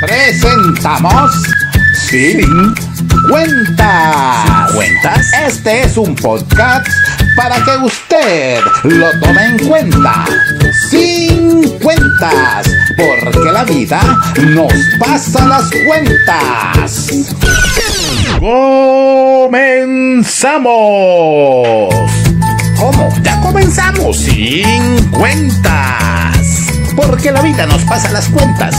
Presentamos Sin Cuentas. ¿Cuentas? Este es un podcast para que usted lo tome en cuenta. Sin cuentas, porque la vida nos pasa las cuentas. ¡Comenzamos! ¿Cómo? Ya comenzamos sin cuentas. Porque la vida nos pasa las cuentas.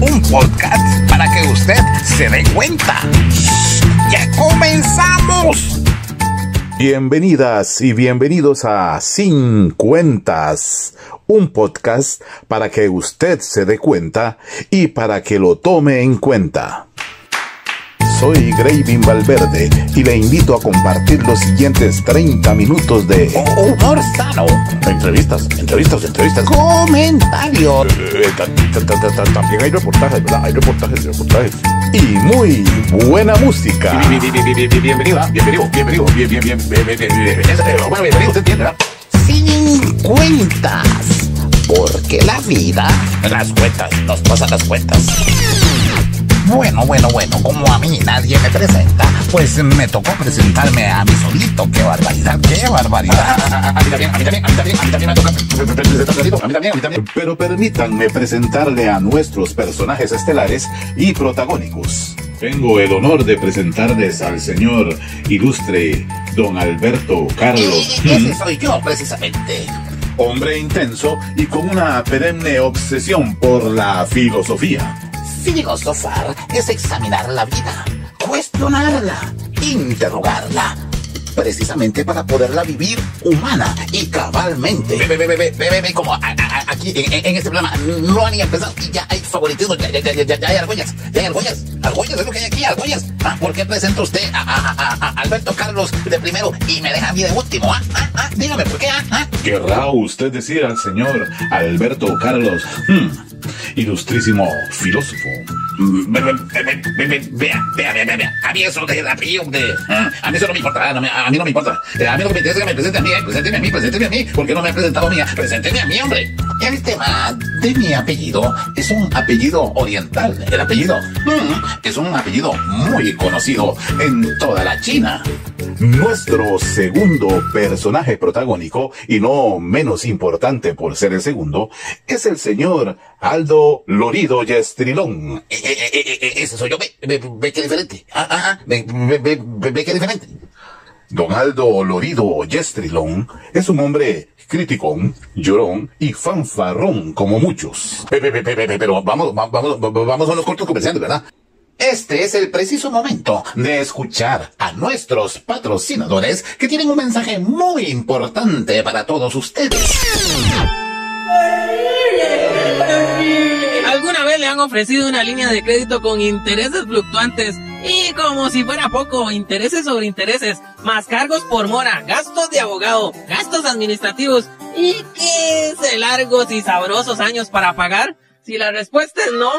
Un podcast para que usted se dé cuenta. ¡Ya comenzamos! Bienvenidas y bienvenidos a Sin Cuentas, un podcast para que usted se dé cuenta y para que lo tome en cuenta. Soy Gravin Valverde y le invito a compartir los siguientes 30 minutos de humor sano, entrevistas, entrevistas, entrevistas, comentarios. También hay reportajes, ¿verdad? Hay reportajes, reportajes. Y muy buena música. Bienvenido, bienvenido, bienvenido, bienvenido, bienvenido. 50 porque la vida. Las cuentas, nos pasan las cuentas. Bueno, bueno, bueno, como a mí nadie me presenta, pues me tocó presentarme a mí solito. ¡Qué barbaridad, qué barbaridad! A mí también, a mí también, a mí también, a mí también me toca. A mí también, a mí también. Pero permítanme presentarle a nuestros personajes estelares y protagónicos. Tengo el honor de presentarles al señor ilustre don Alberto Carlos. Ese soy yo, precisamente. Hombre intenso y con una perenne obsesión por la filosofía. Filosofar es examinar la vida, cuestionarla, interrogarla, precisamente para poderla vivir humana y cabalmente. Ve, ve, ve, ve, ve, ve, ve, ve, como a- a- a- aquí en, este programa no han ni empezado y ya hay favoritismo, ya, ya, ya, ya, ya hay argollas, ya hay argollas, argollas es lo que hay aquí, argollas. Ah, ¿Por qué presenta usted a, a- a- a- a Alberto Carlos de primero y me deja a mí de último? Ah, ah, ah, dígame, ¿por qué? Ah, ah. ¿Querrá usted decir al señor Alberto Carlos, hmm, ilustrísimo filósofo? Ve- ve- ve- ve- ve- ve- Vea, vea, vea, vea. A mí eso de apellido de. ah, A mí eso no me importa. no me- A mí no me importa. Eh, A mí lo que me interesa es que me presente a mí. eh, Presénteme a mí, presénteme a mí. ¿Por qué no me ha presentado a mí? Presénteme a mí, hombre. El tema de mi apellido es un apellido oriental. El apellido mm, es un apellido muy conocido en toda la China. Nuestro segundo personaje protagónico, y no menos importante por ser el segundo, es el señor Aldo Lorido Yestrilón. Eh, eh, eh, eh, Ese soy yo. Ve, ve, ve que diferente. Ah, ah, ah. Ve, ve, ve, ve, que diferente. Don Aldo Lorido Yestrilón es un hombre criticón, llorón y fanfarrón como muchos. Pe- pe- pe- pe- pe- Pero vamos, va- vamos, va- vamos a unos cortos comerciales, ¿verdad? Este es el preciso momento de escuchar a nuestros patrocinadores que tienen un mensaje muy importante para todos ustedes. ¿Alguna vez le han ofrecido una línea de crédito con intereses fluctuantes? Y como si fuera poco, intereses sobre intereses, más cargos por mora, gastos de abogado, gastos administrativos y 15 largos y sabrosos años para pagar? Si la respuesta es no,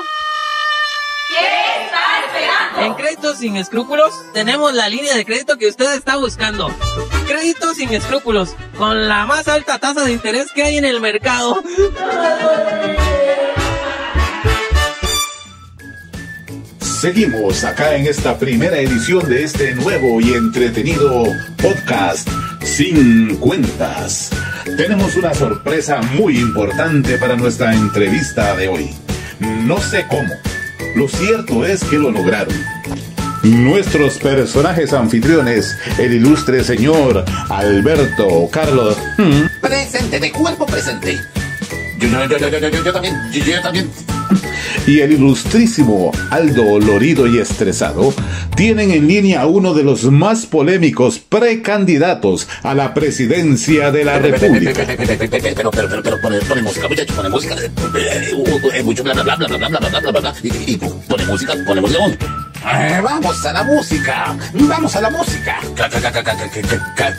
¿Qué está esperando? en Créditos Sin Escrúpulos tenemos la línea de crédito que usted está buscando. Créditos sin escrúpulos, con la más alta tasa de interés que hay en el mercado. Seguimos acá en esta primera edición de este nuevo y entretenido podcast Sin Cuentas. Tenemos una sorpresa muy importante para nuestra entrevista de hoy. No sé cómo. Lo cierto es que lo lograron. Nuestros personajes anfitriones, el ilustre señor Alberto Carlos Presente, de cuerpo presente. Yo, yo, también, yo también. Y el ilustrísimo Aldo Lorido y Estresado tienen en línea a uno de los más polémicos precandidatos a la presidencia de la República. Pero, pero, pero, pero, pone, música, muchacho, pone música. eh, eh, uh, uh, eh, Mucho bla, bla, bla, bla, bla, bla, bla, bla, bla, bla, bla, y, y pone música, pone música. Eh, vamos a la música. Vamos a la música.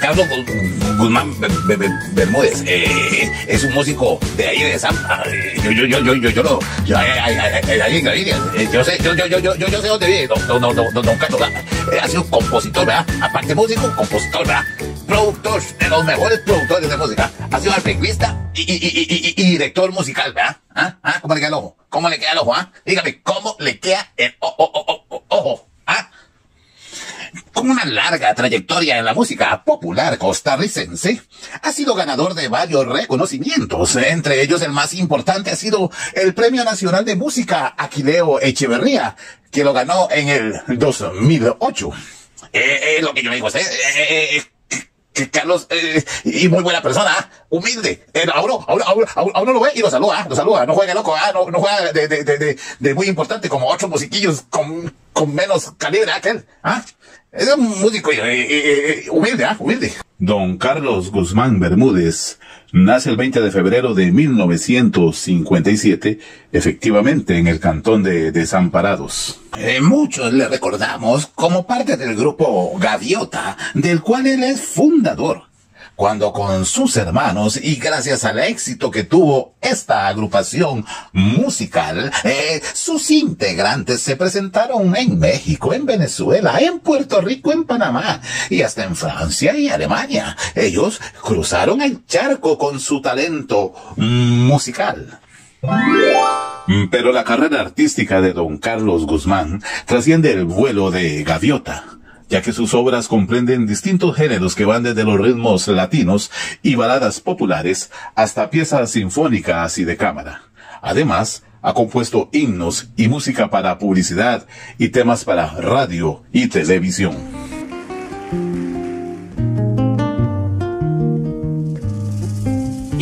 Carlos Guzmán Bermúdez eh, es un músico de ahí de Zampa. Yo, yo, yo, yo, yo, yo lo. Yo, Yo sé, yo, yo, yo, yo, yo sé dónde vive don, don, don, don Carlos. Ha sido compositor, ¿verdad? Aparte músico, compositor, ¿verdad? Productor, de los mejores productores de música. Ha sido arreglista y, y, y, y, director musical, ¿verdad? ¿Ah? ¿Ah? ¿Cómo le queda el ojo? ¿Cómo le queda el ojo, ah? Dígame, ¿cómo le queda el ojo? ¿Ah? Con una larga trayectoria en la música popular costarricense, ha sido ganador de varios reconocimientos. Entre ellos, el más importante ha sido el Premio Nacional de Música Aquileo Echeverría, que lo ganó en el 2008. Eh, eh, lo que yo digo es, eh, eh, Carlos, eh, y muy buena persona, humilde. Eh, a, uno, a, uno, lo ve y lo saluda, lo saluda. No juega loco, ah, no, no juega de, de, de, de, muy importante como otros musiquillos con, con menos calibre aquel. ¿ah? Es un músico eh, eh, eh, humilde, ¿ah? Humilde. Don Carlos Guzmán Bermúdez nace el 20 de febrero de 1957, efectivamente en el cantón de Desamparados. Eh, muchos le recordamos como parte del grupo Gaviota, del cual él es fundador cuando con sus hermanos y gracias al éxito que tuvo esta agrupación musical, eh, sus integrantes se presentaron en México, en Venezuela, en Puerto Rico, en Panamá y hasta en Francia y Alemania. Ellos cruzaron el charco con su talento musical. Pero la carrera artística de don Carlos Guzmán trasciende el vuelo de gaviota ya que sus obras comprenden distintos géneros que van desde los ritmos latinos y baladas populares hasta piezas sinfónicas y de cámara. Además, ha compuesto himnos y música para publicidad y temas para radio y televisión.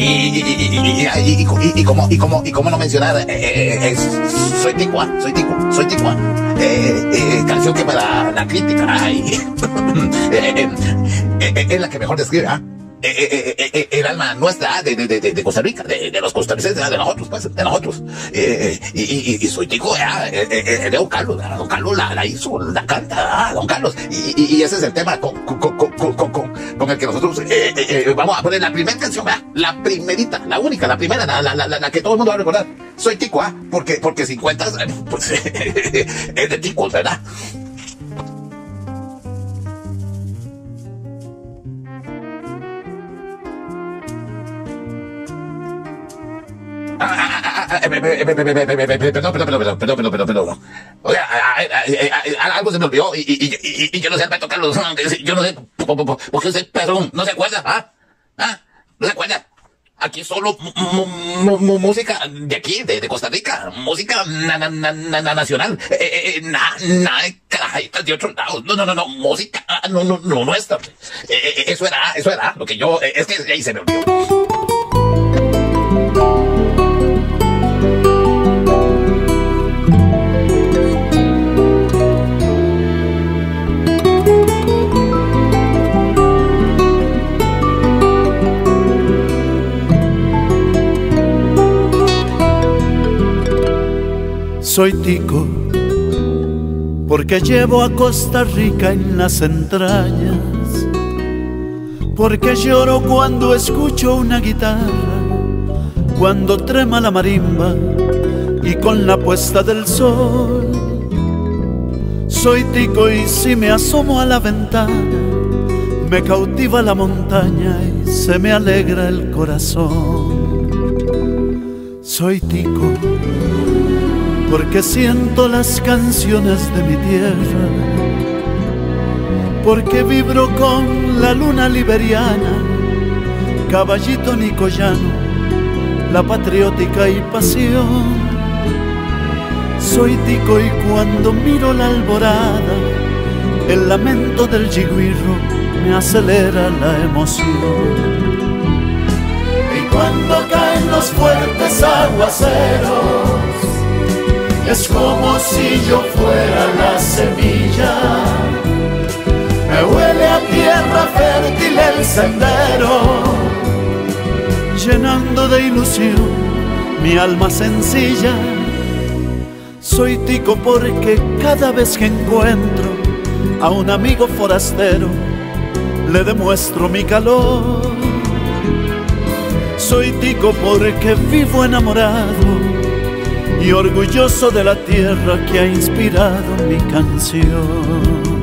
Y, como, y, como, y como no mencionar, eh, eh, eh, soy ticua, soy tico, soy ticua. canción que para la crítica, es la que mejor describe, ¿ah? el alma nuestra de, de, de, de Costa Rica, de, los costarricenses, de nosotros, pues, de nosotros. y, y, soy tico, de Don Carlos, Don Carlos la, hizo, la canta, Don Carlos. Y, ese es el tema con, con, con, con el que nosotros vamos a poner la primera canción, la primerita, la única, la primera, la, la, la, que todo el mundo va a recordar. Soy tico, ¿ah? Porque, porque 50 pues, es de tico, ¿verdad? Perdón, perdón, perdón, perdón, perdón, perdón, perdón. Oye, algo se me olvidó y, yo no sé, Alberto Carlos, yo no sé, ¿por qué usted, perdón, no se acuerda? ¿Ah? ¿Ah? ¿No se acuerda? Aquí solo música de aquí, de, Costa Rica, música nacional, nada de carajitas de otros lados, no, no, no, no, música, no, no, no, nuestra. eso era, eso era, lo que yo, es que ahí se me olvidó. Soy tico porque llevo a Costa Rica en las entrañas, porque lloro cuando escucho una guitarra, cuando trema la marimba y con la puesta del sol. Soy tico y si me asomo a la ventana, me cautiva la montaña y se me alegra el corazón. Soy tico porque siento las canciones de mi tierra, porque vibro con la luna liberiana, caballito nicoyano, la patriótica y pasión. Soy tico y cuando miro la alborada, el lamento del jiguirro me acelera la emoción. Y cuando caen los fuertes aguaceros, es como si yo fuera la semilla. Me huele a tierra fértil el sendero, llenando de ilusión mi alma sencilla. Soy tico porque cada vez que encuentro a un amigo forastero, le demuestro mi calor. Soy tico porque vivo enamorado y orgulloso de la tierra que ha inspirado mi canción.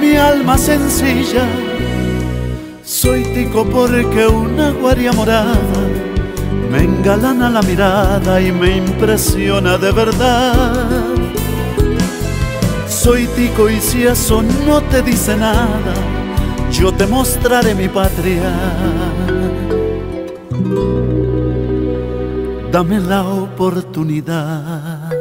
Mi alma sencilla. Soy tico porque una guaria morada me engalana la mirada y me impresiona de verdad soy tico y si eso no te dice nada, yo te mostraré mi patria. Dame la oportunidad.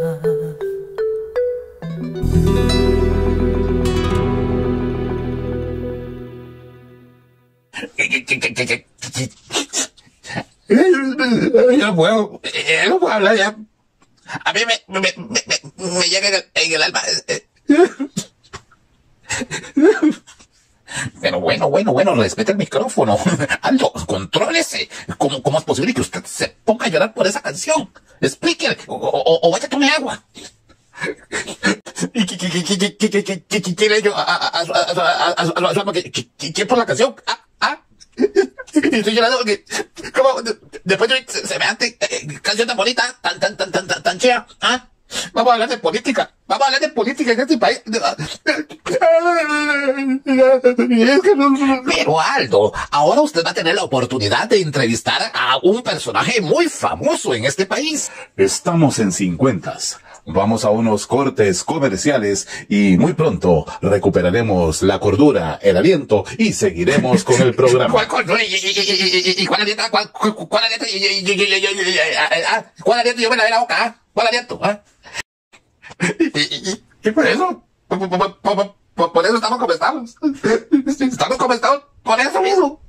No puedo, yo no puedo hablar ya. A mí me, me, me, me llega en el alma. Pero bueno, bueno, bueno, respete el micrófono. Aldo, contrólese. ¿Cómo, ¿Cómo es posible que usted se ponga a llorar por esa canción? Explíquele, o, o, vaya a tomar agua. ¿Y qué le yo a. Ah, ah. Estoy llorando porque, como, después de semejante canción tan bonita, tan, tan, tan, tan, tan, tan chea, ¿ah? Vamos a hablar de política. Vamos a hablar de política en este país. Pero Aldo, ahora usted va a tener la oportunidad de entrevistar a un personaje muy famoso en este país. Estamos en cincuentas. Vamos a unos cortes comerciales y muy pronto recuperaremos la cordura, el aliento y seguiremos con el programa. ¿Cuál cordura? ¿Y cuál aliento? ¿Cuál aliento? ¿Cuál aliento? Yo me lavé la boca. ¿Cuál aliento? ¿Y, y, por eso? Por, eso estamos como estamos. Estamos como estamos por eso mismo.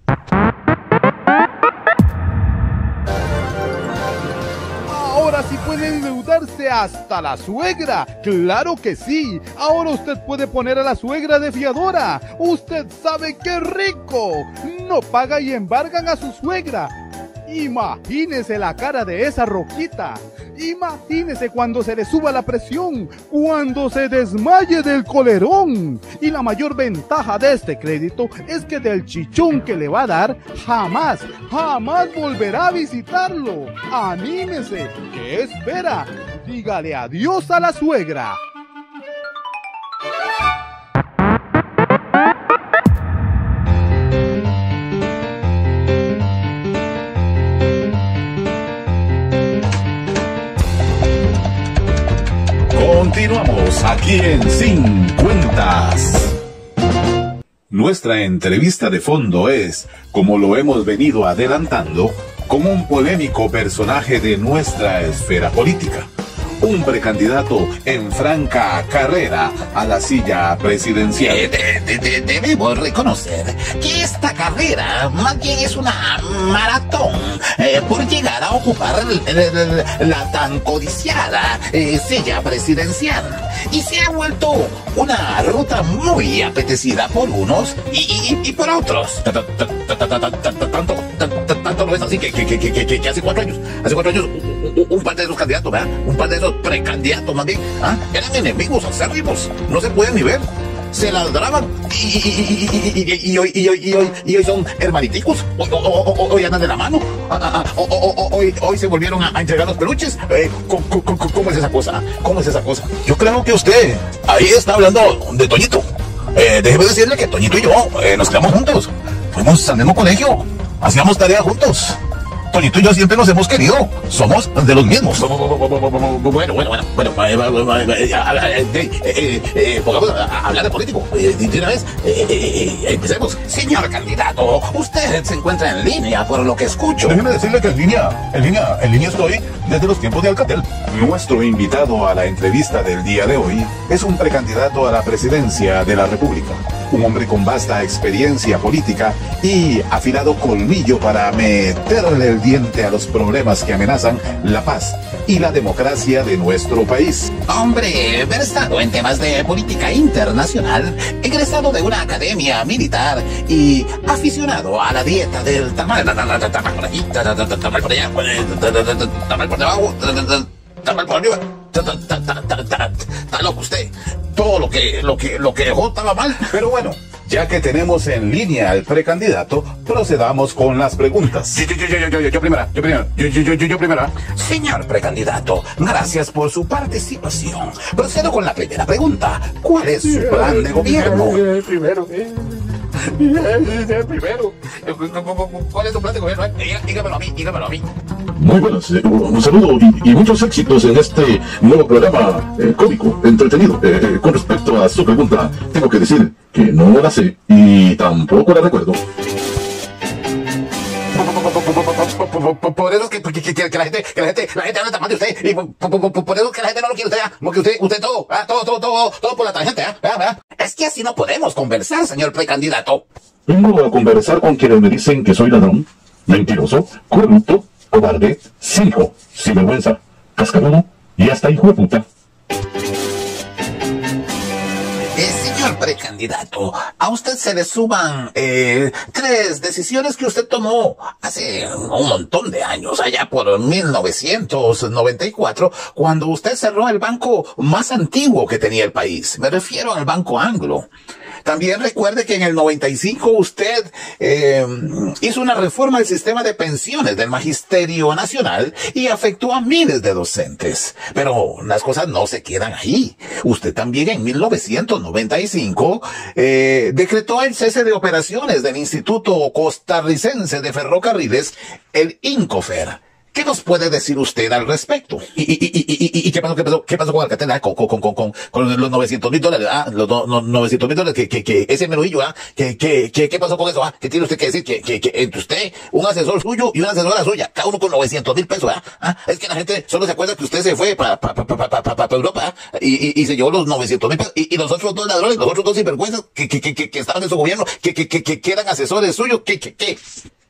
Ahora sí puede endeudarse hasta la suegra. Claro que sí. Ahora usted puede poner a la suegra de fiadora. Usted sabe qué rico. No paga y embargan a su suegra Imagínese la cara de esa roquita. Imagínese cuando se le suba la presión, cuando se desmaye del colerón. Y la mayor ventaja de este crédito es que del chichón que le va a dar, jamás, jamás volverá a visitarlo. Anímese. ¿Qué espera? Dígale adiós a la suegra. Continuamos aquí en Sin Cuentas. Nuestra entrevista de fondo es, como lo hemos venido adelantando, con un polémico personaje de nuestra esfera política un precandidato en franca carrera a la silla presidencial. Eh, debemos reconocer que esta carrera más bien es una maratón eh, por llegar a ocupar la tan codiciada eh, silla presidencial y se ha vuelto una ruta muy apetecida por unos y, por otros. Tanto no es así que, hace cuatro años, hace cuatro años un, par de esos candidatos, ¿verdad? Un par de esos precandidatos más bien, ¿ah? eran enemigos acérrimos, no se pueden ni ver. Se ladraban y, y, hoy, y, hoy, y hoy son hermaniticos, hoy, andan de la mano, hoy, hoy se volvieron a, entregar los peluches. ¿cómo, es esa cosa? ¿Cómo es esa cosa? Yo creo que usted ahí está hablando de Toñito. Eh, déjeme decirle que Toñito y yo nos quedamos juntos. Fuimos al mismo colegio, hacíamos tareas juntos. Toñito y yo siempre nos hemos querido. Somos de los mismos. Bueno, bueno, bueno, bueno, pongamos a hablar de político. De una vez, empecemos. Señor candidato, usted se encuentra en línea por lo que escucho. Déjeme decirle que en línea, en línea, en línea estoy desde los tiempos de Alcatel. Nuestro invitado a la entrevista del día de hoy es un precandidato a la presidencia de la República. Un hombre con vasta experiencia política y afilado colmillo para meterle el diente a los problemas que amenazan la paz y la democracia de nuestro país. Hombre, versado en temas de política internacional, egresado de una academia militar y aficionado a la dieta del tamal, por debajo, tamal por arriba. Está loco usted. Todo lo que, lo que, lo que dejó estaba mal. Pero bueno, ya que tenemos en línea al precandidato, procedamos con las preguntas. Yo, yo, yo, yo, yo, yo, yo primera, yo primera, yo, yo, yo, yo, yo primera. Señor precandidato, gracias por su participación. Procedo con la primera pregunta. ¿Cuál es su plan de gobierno? Primero, primero. ¿Cuál es su plan de gobierno? Dígamelo a mí, dígamelo a mí. Muy buenas, eh, un saludo y, y, muchos éxitos en este nuevo programa eh, cómico, entretenido. Eh, con respecto a su pregunta, tengo que decir que no la sé y tampoco la recuerdo. Por eso que, que, que, que, la gente, que la gente, la gente habla tan mal de usted, y por, por, por, por eso que la gente no lo quiere usted, porque usted, usted todo, ah, todo, todo, todo, todo por la tangente, ¿ah? ¿ah? Es que así no podemos conversar, señor precandidato. Vengo a conversar con quienes me dicen que soy ladrón, mentiroso, corrupto, cobarde, cínico, sinvergüenza, cascarudo y hasta hijo de puta. A usted se le suman eh, tres decisiones que usted tomó hace un montón de años, allá por 1994, cuando usted cerró el banco más antiguo que tenía el país. Me refiero al Banco Anglo. También recuerde que en el 95 usted eh, hizo una reforma del sistema de pensiones del Magisterio Nacional y afectó a miles de docentes. Pero las cosas no se quedan ahí. Usted también en 1995 eh, decretó el cese de operaciones del Instituto Costarricense de Ferrocarriles, el INCOFER. ¿Qué nos puede decir usted al respecto? ¿Y, y, y, y, qué, pasó, qué, pasó, qué pasó con Alcatel? Ah, con, con, con, con, con los 900 mil dólares, ah, los no, no, 900 mil dólares, que, que, que ese menudillo, ah, que, que, que, ¿qué pasó con eso? Ah, ¿qué tiene usted que decir? Que, que, que entre usted, un asesor suyo y una asesora suya, cada uno con 900 mil pesos, ah, ah, es que la gente solo se acuerda que usted se fue para pa, pa, pa, pa, pa, pa, pa Europa, ah, y, y, y se llevó los 900 mil pesos, y, y los otros dos ladrones, los otros dos sinvergüenzas que, que, que, que, que estaban en su gobierno, que, que, que, que, que eran asesores suyos, que, que, que,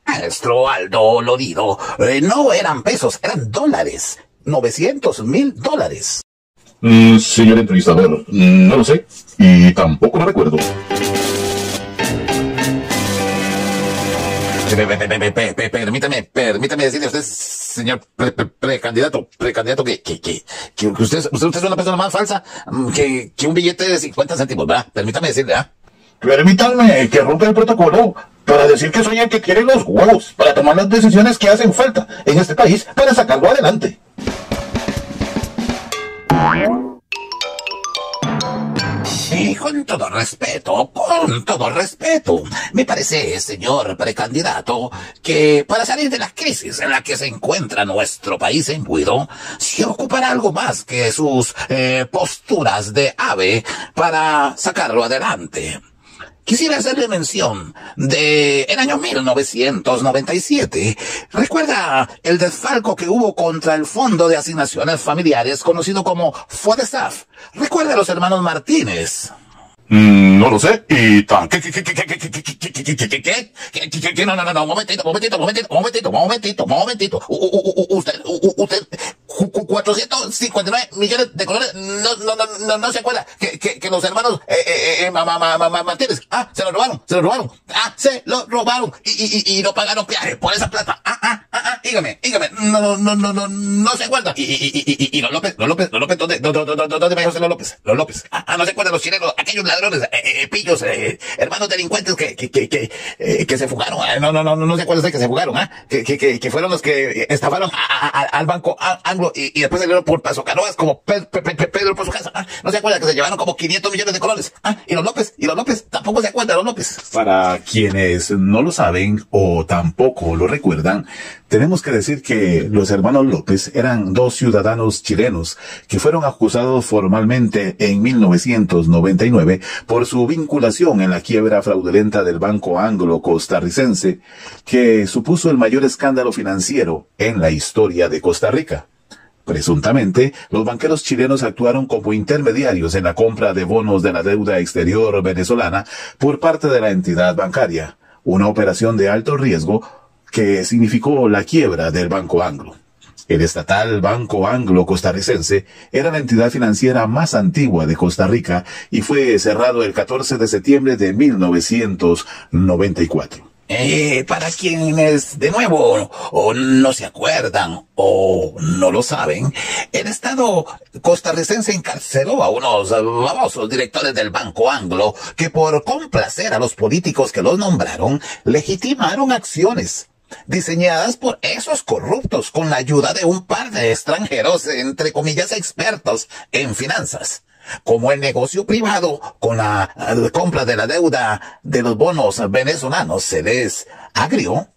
Maestro Aldo Lorido, eh, no eran pesos, eran dólares. 900 mil dólares. Mm, señor entrevistador, no lo sé y tampoco lo recuerdo. Permítame, permítame decirle a usted, señor precandidato, precandidato, que, que, que, que usted, usted, usted es una persona más falsa que, que un billete de 50 céntimos, ¿verdad? Permítame decirle, ¿ah? Permítanme que rompa el protocolo para decir que soy el que tiene los huevos para tomar las decisiones que hacen falta en este país para sacarlo adelante. Con todo respeto, con todo respeto, me parece, señor precandidato, que para salir de la crisis en la que se encuentra nuestro país en Guido, se ocupará algo más que sus eh, posturas de ave para sacarlo adelante. Quisiera hacerle mención de el año 1997. ¿Recuerda el desfalco que hubo contra el Fondo de Asignaciones Familiares conocido como FODESAF? ¿Recuerda a los hermanos Martínez? Mm, no lo sé y tan... ¿Qué, qué, qué, qué, qué, qué, qué, qué, qué, qué, qué, no, no, no, no, momentito, momentito, momentito, momentito, momentito, momentito. Usted, usted, 459 millones de colores, no, no, no, no, no se acuerda que, que, que los hermanos, eh, eh, eh, Martínez, ah, se lo robaron, se lo robaron, ah, se lo robaron y, y, y, no pagaron peaje por esa plata, ah, ah, ah, ah, dígame, dígame, no, no, no, no, no se acuerda. Y, y, y, y, y los López, los López, los López, ¿dónde, dónde, dónde, dónde me José los López? Los López, ah, ah, no se acuerdan los chilenos, aquellos ladrones, eh, eh, pillos, eh, hermanos delincuentes que, que, que, que, eh, que se fugaron, eh, no, no, no, no acuerdan de que se fugaron, ah, que, que, que, fueron los que estafaron a, a, al banco anglo y, y después salieron por Paso Canoas como Pe Pe Pe Pedro por su casa, ah, no se acuerdan que se llevaron como 500 millones de colores, ah, y los López, y los López, tampoco se acuerdan los López. Para quienes no lo saben o tampoco lo recuerdan, Tenemos que decir que los hermanos López eran dos ciudadanos chilenos que fueron acusados formalmente en 1999 por su vinculación en la quiebra fraudulenta del Banco Anglo Costarricense, que supuso el mayor escándalo financiero en la historia de Costa Rica. Presuntamente, los banqueros chilenos actuaron como intermediarios en la compra de bonos de la deuda exterior venezolana por parte de la entidad bancaria, una operación de alto riesgo que significó la quiebra del Banco Anglo. El estatal Banco Anglo Costarricense era la entidad financiera más antigua de Costa Rica y fue cerrado el 14 de septiembre de 1994. Eh, para quienes de nuevo o no se acuerdan o no lo saben, el Estado costarricense encarceló a unos famosos directores del Banco Anglo que por complacer a los políticos que los nombraron, legitimaron acciones diseñadas por esos corruptos con la ayuda de un par de extranjeros, entre comillas, expertos en finanzas como el negocio privado con la compra de la deuda de los bonos venezolanos se les agrió,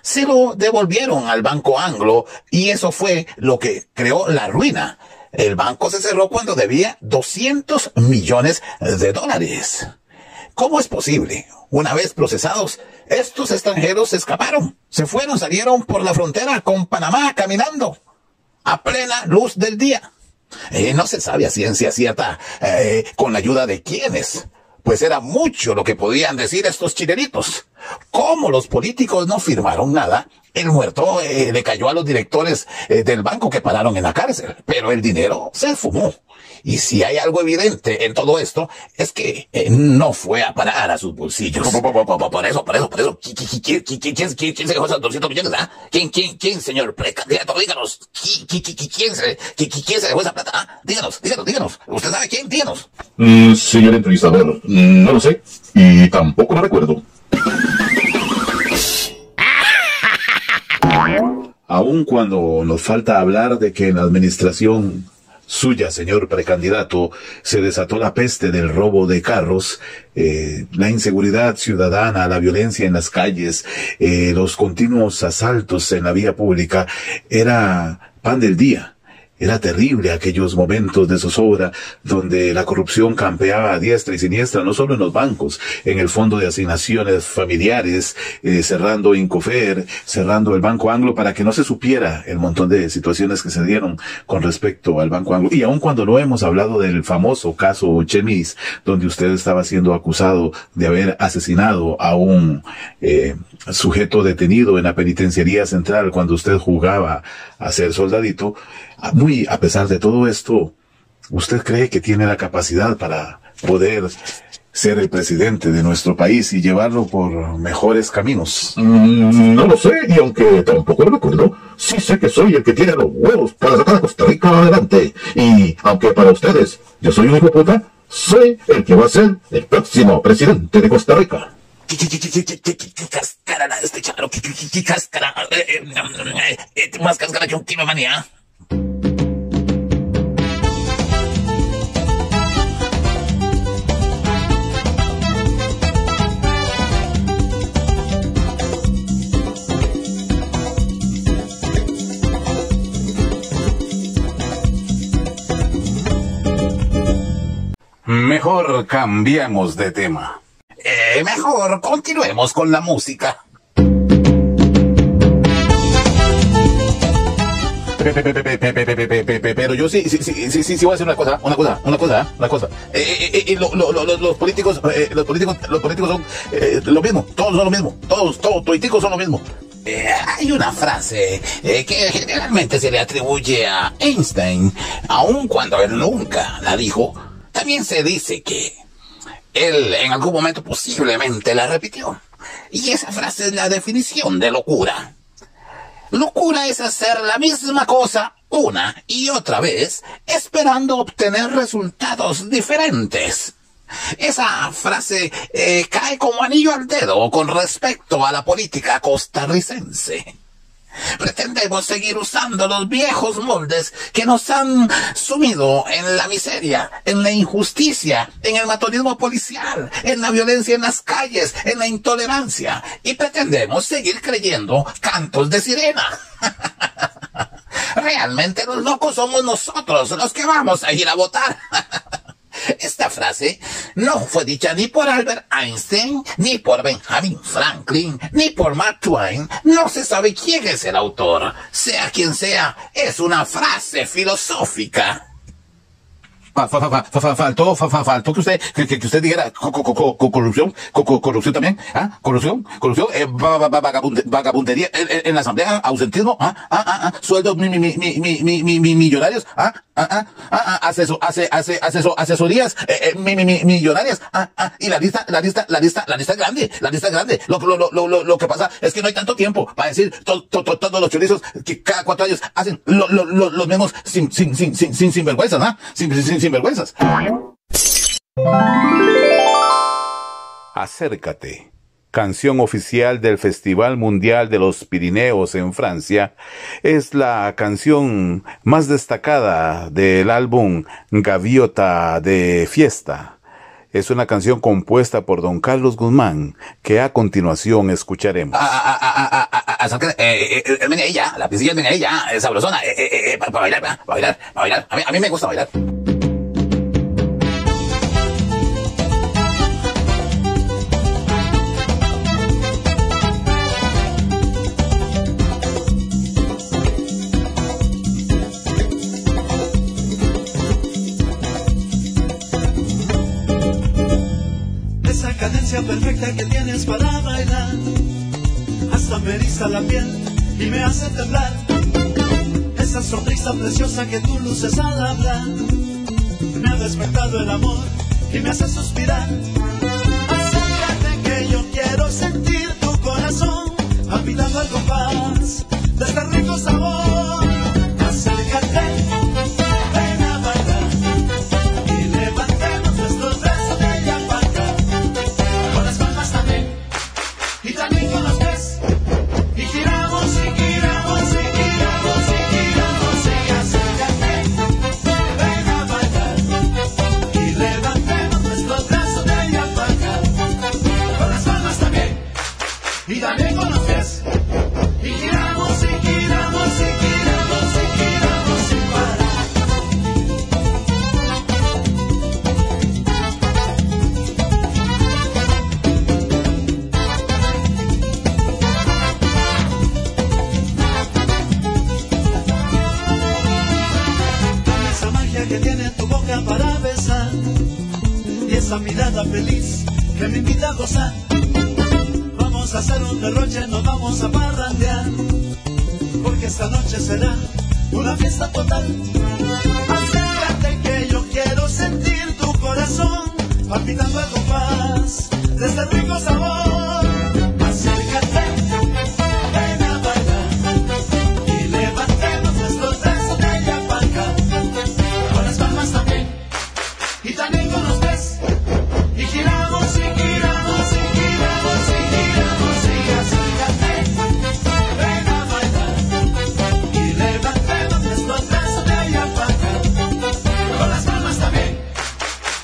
se lo devolvieron al Banco Anglo y eso fue lo que creó la ruina. El banco se cerró cuando debía 200 millones de dólares. ¿Cómo es posible? Una vez procesados, estos extranjeros se escaparon, se fueron, salieron por la frontera con Panamá caminando a plena luz del día. Eh, no se sabe a ciencia cierta eh, con la ayuda de quiénes, pues era mucho lo que podían decir estos chilenitos. Como los políticos no firmaron nada, el muerto eh, le cayó a los directores del banco que pararon en la cárcel, pero el dinero se fumó. Y si hay algo evidente en todo esto, es que eh, no fue a parar a sus bolsillos. Por, eso, por eso, por eso. ¿Quién, quién, se dejó esos 200 millones? ¿ah? ¿Quién, quién, quién, señor precandidato? Díganos. ¿Quién, se, quién se dejó esa plata? ¿Ah? Díganos, díganos, díganos. ¿Usted sabe quién? Díganos. Mm, señor entrevistador, no lo sé. Y tampoco lo recuerdo. Aun cuando nos falta hablar de que en la administración suya, señor precandidato, se desató la peste del robo de carros, eh, la inseguridad ciudadana, la violencia en las calles, eh, los continuos asaltos en la vía pública, era pan del día. Era terrible aquellos momentos de zozobra donde la corrupción campeaba a diestra y siniestra, no solo en los bancos, en el fondo de asignaciones familiares, eh, cerrando Incofer, cerrando el Banco Anglo para que no se supiera el montón de situaciones que se dieron con respecto al Banco Anglo. Y aun cuando no hemos hablado del famoso caso Chemis, donde usted estaba siendo acusado de haber asesinado a un eh, sujeto detenido en la penitenciaría central cuando usted jugaba a ser soldadito, muy a pesar de todo esto, ¿usted cree que tiene la capacidad para poder ser el presidente de nuestro país y llevarlo por mejores caminos? Mm, no lo sé, y aunque tampoco lo recuerdo, sí sé que soy el que tiene los huevos para sacar a Costa Rica adelante. Y aunque para ustedes yo soy un hijo puta, soy el que va a ser el próximo presidente de Costa Rica. ¿Qué cáscara este charo? ¿Qué cáscara? Más cáscara que un tiro Mejor cambiemos de tema. Eh, mejor continuemos con la música. Pero yo sí, sí, sí, sí, sí, sí voy a decir una cosa, una cosa, una cosa, una cosa. Eh, eh, lo, lo, lo, los políticos, eh, los políticos, los políticos son eh, lo mismo, todos son lo mismo, todos, todos, políticos son lo mismo. Eh, hay una frase eh, que generalmente se le atribuye a Einstein, aun cuando él nunca la dijo. También se dice que él en algún momento posiblemente la repitió. Y esa frase es la definición de locura. Locura es hacer la misma cosa una y otra vez esperando obtener resultados diferentes. Esa frase eh, cae como anillo al dedo con respecto a la política costarricense. Pretendemos seguir usando los viejos moldes que nos han sumido en la miseria, en la injusticia, en el matonismo policial, en la violencia en las calles, en la intolerancia. Y pretendemos seguir creyendo cantos de sirena. Realmente los locos somos nosotros los que vamos a ir a votar. Esta frase no fue dicha ni por Albert Einstein, ni por Benjamin Franklin, ni por Mark Twain. No se sabe quién es el autor. Sea quien sea, es una frase filosófica. Faltó, faltó que usted, que, usted dijera corrupción, corrupción también, ¿ah? Corrupción, corrupción, eh, vagabundería en, la asamblea, ausentismo, ¿ah? Ah, ah, ah, sueldos millonarios, ¿ah? Ah, ah, ah, asesor, hace, hace, asesor, asesorías eh, eh, millonarias. Ah, ah, y la lista, la lista, la lista, la lista grande, la lista grande. Lo, lo, lo, lo, que pasa es que no hay tanto tiempo para decir todos los chorizos que cada cuatro años hacen los mismos sin, sin, sin, sin, sin, sin vergüenzas, ¿ah? Sin, sin, sin vergüenzas. Acércate canción oficial del Festival Mundial de los Pirineos en Francia, es la canción más destacada del álbum Gaviota de Fiesta. Es una canción compuesta por don Carlos Guzmán, que a continuación escucharemos. viene ella, la piscina viene ella, sabrosona, para bailar, para bailar, para bailar. A mí me gusta bailar. Perfecta que tienes para bailar. Hasta me eriza la piel y me hace temblar. Esa sonrisa preciosa que tú luces al hablar. Me ha despertado el amor y me hace suspirar. Acércate que yo quiero sentir tu corazón palpitando al compás de este rico sabor. esa mirada feliz que me invita a gozar. Vamos a hacer un derroche, nos vamos a parrandear, porque esta noche será una fiesta total. Acércate que yo quiero sentir tu corazón palpitando el compás de este rico sabor.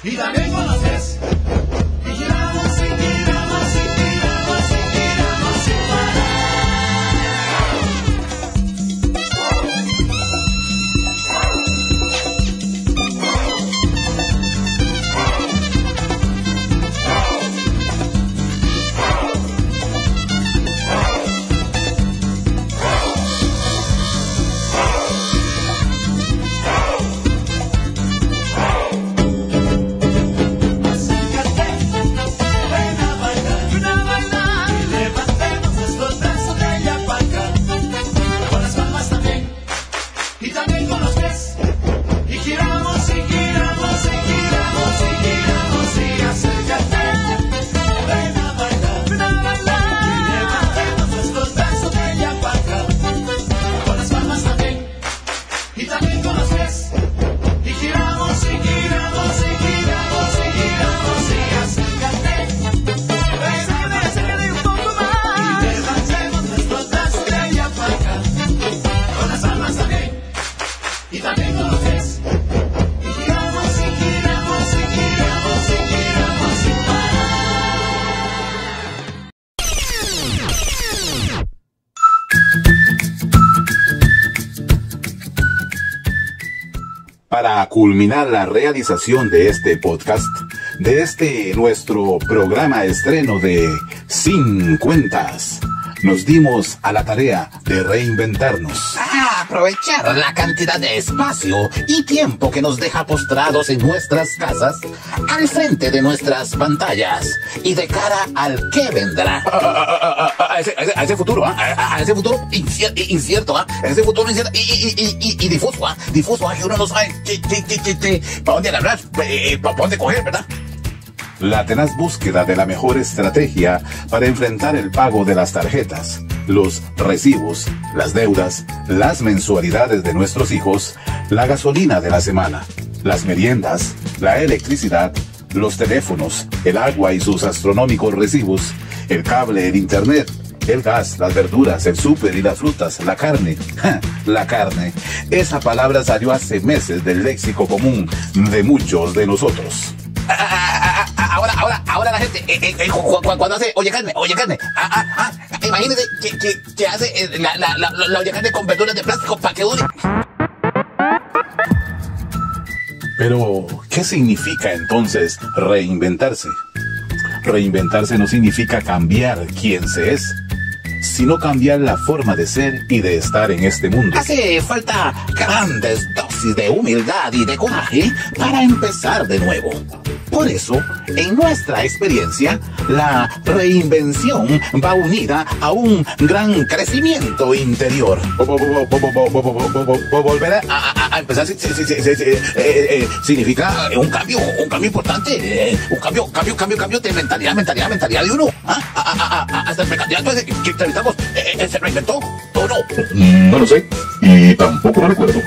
Y también con culminar la realización de este podcast, de este nuestro programa estreno de Sin Cuentas, nos dimos a la tarea de reinventarnos. A aprovechar la cantidad de espacio y tiempo que nos deja postrados en nuestras casas, al frente de nuestras pantallas y de cara al que vendrá. A, a ese, a ese- a ese futuro, ¿ah? a, ese futuro inci- incierto, a ese futuro incierto y, y, y, difuso, ¿ah? difuso, que uno no sabe para dónde hablar, eh, para dónde coger, ¿verdad? La tenaz búsqueda de la mejor estrategia para enfrentar el pago de las tarjetas, los recibos, las deudas, las mensualidades de nuestros hijos, la gasolina de la semana, las meriendas, la electricidad, los teléfonos, el agua y sus astronómicos recibos, el cable, el internet, el gas, las verduras, el súper y las frutas, la carne. La carne. Esa palabra salió hace meses del léxico común de muchos de nosotros. Ah, ah, ah, ah, Ahora, ahora, ahora la gente, eh, eh, eh, cu- cu- cuando hace oye carne, oye carne, ah, ah, ah, imagínese que, que, que hace eh, la, la, la, la oye carne con verduras de plástico para que dure. Pero, ¿qué significa entonces reinventarse? Reinventarse no significa cambiar quién se es, sino cambiar la forma de ser y de estar en este mundo. Hace falta grandes dosis de humildad y de coraje para empezar de nuevo. Por eso, en nuestra experiencia, la reinvención va unida a un gran crecimiento interior. Volver a, empezar significa un cambio, un cambio importante, un cambio, cambio, cambio, cambio de mentalidad, mentalidad, mentalidad de uno. Hasta el candidato que entrevistamos se reinventó o no. No lo sé y tampoco lo recuerdo.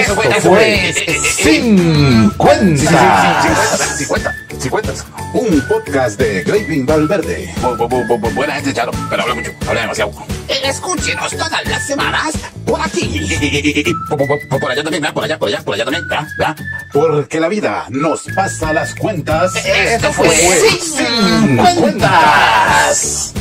Eso fue, eso fue. eh, eh, Sin Cuentas. 50, 50. Un podcast de Graving Valverde. Bu- bu- bu- bu- Buena gente, Charo, pero habla mucho, habla demasiado. Eh, Escúchenos todas las semanas por aquí. Por, por- por- por allá también, ¿verdad? por allá, por allá, por allá también. ¿verdad? ¿verdad? Porque la vida nos pasa las cuentas. Esto fue Sin Sin Cuentas.